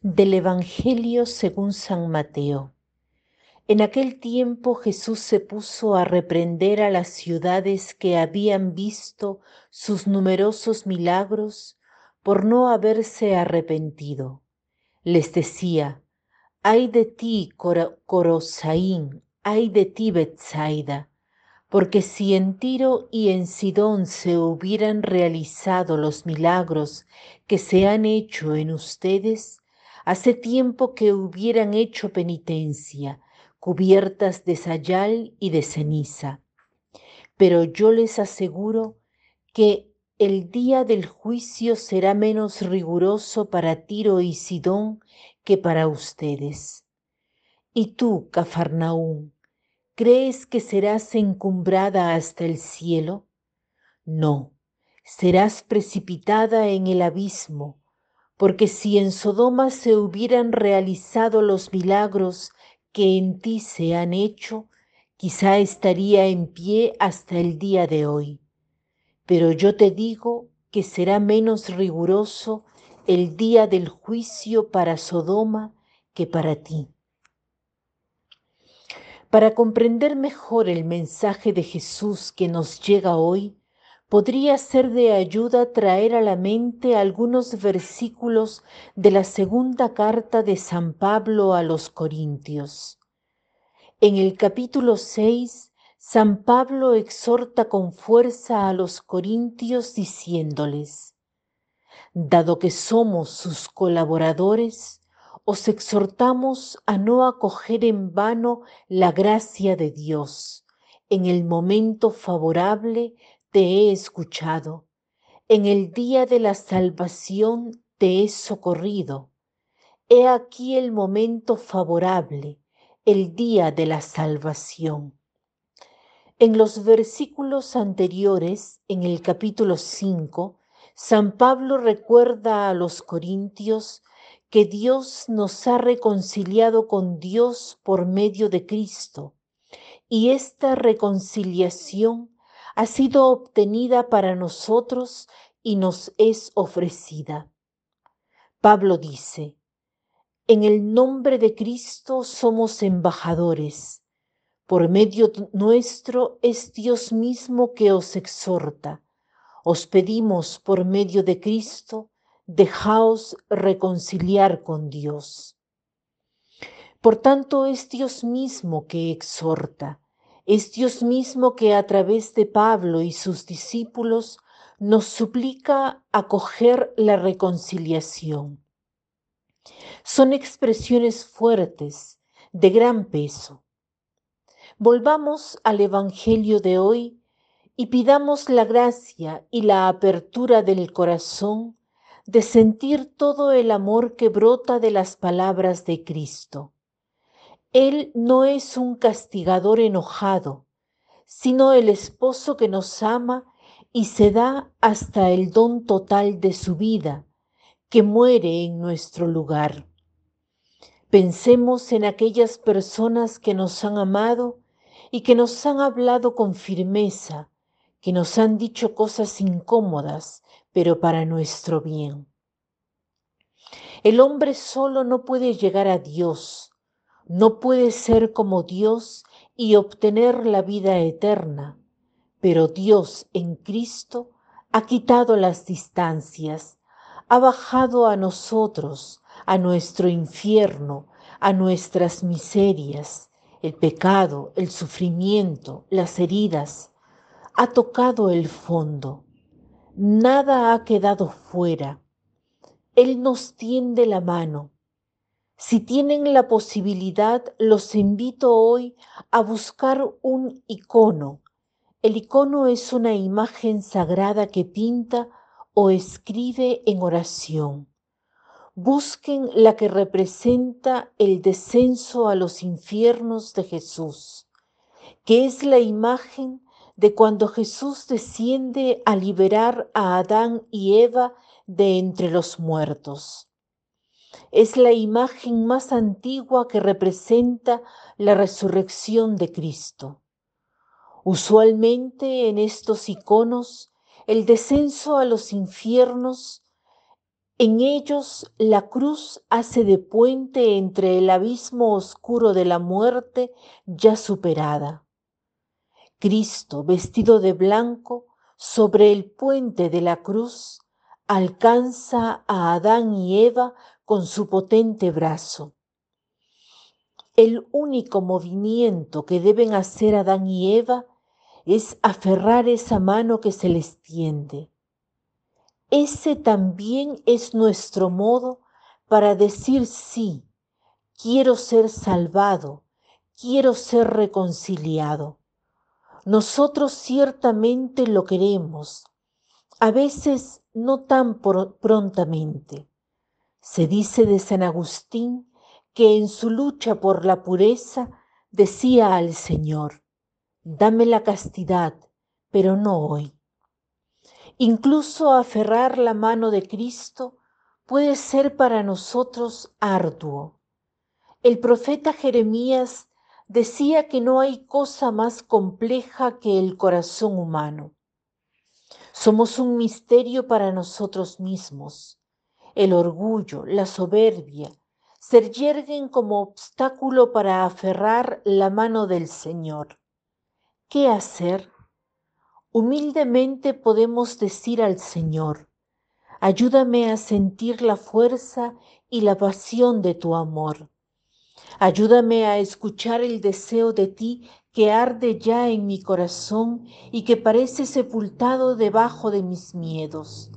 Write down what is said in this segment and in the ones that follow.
Del Evangelio según San Mateo. En aquel tiempo Jesús se puso a reprender a las ciudades que habían visto sus numerosos milagros por no haberse arrepentido. Les decía, ay de ti, Corosaín, ay de ti, Betsaida, porque si en Tiro y en Sidón se hubieran realizado los milagros que se han hecho en ustedes, Hace tiempo que hubieran hecho penitencia, cubiertas de sayal y de ceniza. Pero yo les aseguro que el día del juicio será menos riguroso para Tiro y Sidón que para ustedes. Y tú, Cafarnaún, ¿crees que serás encumbrada hasta el cielo? No, serás precipitada en el abismo porque si en Sodoma se hubieran realizado los milagros que en ti se han hecho, quizá estaría en pie hasta el día de hoy. Pero yo te digo que será menos riguroso el día del juicio para Sodoma que para ti. Para comprender mejor el mensaje de Jesús que nos llega hoy, podría ser de ayuda traer a la mente algunos versículos de la segunda carta de San Pablo a los Corintios. En el capítulo 6, San Pablo exhorta con fuerza a los Corintios diciéndoles, Dado que somos sus colaboradores, os exhortamos a no acoger en vano la gracia de Dios en el momento favorable te he escuchado, en el día de la salvación te he socorrido. He aquí el momento favorable, el día de la salvación. En los versículos anteriores, en el capítulo 5, San Pablo recuerda a los corintios que Dios nos ha reconciliado con Dios por medio de Cristo, y esta reconciliación ha sido obtenida para nosotros y nos es ofrecida. Pablo dice, en el nombre de Cristo somos embajadores. Por medio nuestro es Dios mismo que os exhorta. Os pedimos por medio de Cristo, dejaos reconciliar con Dios. Por tanto, es Dios mismo que exhorta es Dios mismo que a través de Pablo y sus discípulos nos suplica acoger la reconciliación. Son expresiones fuertes, de gran peso. Volvamos al Evangelio de hoy y pidamos la gracia y la apertura del corazón de sentir todo el amor que brota de las palabras de Cristo. Él no es un castigador enojado, sino el esposo que nos ama y se da hasta el don total de su vida, que muere en nuestro lugar. Pensemos en aquellas personas que nos han amado y que nos han hablado con firmeza, que nos han dicho cosas incómodas, pero para nuestro bien. El hombre solo no puede llegar a Dios, no puede ser como Dios y obtener la vida eterna, pero Dios en Cristo ha quitado las distancias, ha bajado a nosotros, a nuestro infierno, a nuestras miserias, el pecado, el sufrimiento, las heridas, ha tocado el fondo. Nada ha quedado fuera. Él nos tiende la mano si tienen la posibilidad, los invito hoy a buscar un icono. El icono es una imagen sagrada que pinta o escribe en oración. Busquen la que representa el descenso a los infiernos de Jesús, que es la imagen de cuando Jesús desciende a liberar a Adán y Eva de entre los muertos. Es la imagen más antigua que representa la resurrección de Cristo. Usualmente en estos iconos, el descenso a los infiernos En ellos la cruz hace de puente entre el abismo oscuro de la muerte ya superada. Cristo, vestido de blanco, sobre el puente de la cruz, alcanza a Adán y Eva con su potente brazo. El único movimiento que deben hacer Adán y Eva es aferrar esa mano que se les tiende. Ese también es nuestro modo para decir sí, quiero ser salvado, quiero ser reconciliado. Nosotros ciertamente lo queremos, a veces no tan prontamente. Se dice de San Agustín que en su lucha por la pureza decía al Señor, dame la castidad, pero no hoy. Incluso aferrar la mano de Cristo puede ser para nosotros arduo. El profeta Jeremías decía que no hay cosa más compleja que el corazón humano. Somos un misterio para nosotros mismos. El orgullo, la soberbia, se yerguen como obstáculo para aferrar la mano del Señor. ¿Qué hacer? Humildemente podemos decir al Señor, ayúdame a sentir la fuerza y la pasión de tu amor. Ayúdame a escuchar el deseo de ti que arde ya en mi corazón y que parece sepultado debajo de mis miedos.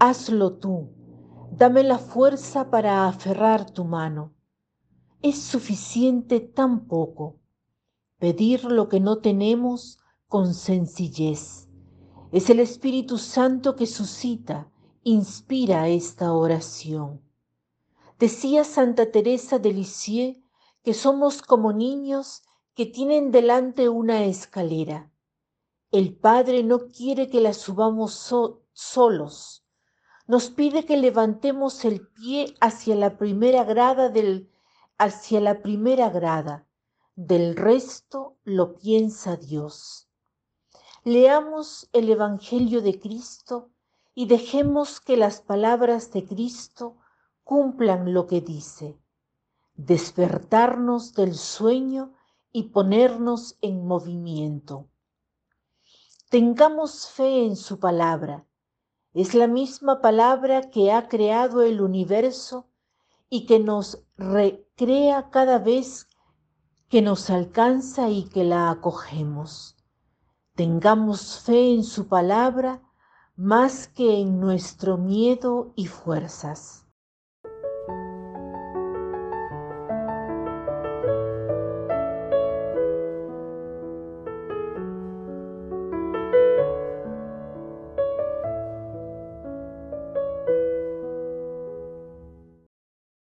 Hazlo tú, dame la fuerza para aferrar tu mano. Es suficiente tan poco. Pedir lo que no tenemos con sencillez. Es el Espíritu Santo que suscita, inspira esta oración. Decía Santa Teresa de Lisieux que somos como niños que tienen delante una escalera. El Padre no quiere que la subamos solos. Nos pide que levantemos el pie hacia la primera grada del hacia la primera grada. Del resto lo piensa Dios. Leamos el Evangelio de Cristo y dejemos que las palabras de Cristo cumplan lo que dice, despertarnos del sueño y ponernos en movimiento. Tengamos fe en su palabra. Es la misma palabra que ha creado el universo y que nos recrea cada vez que nos alcanza y que la acogemos. Tengamos fe en su palabra más que en nuestro miedo y fuerzas.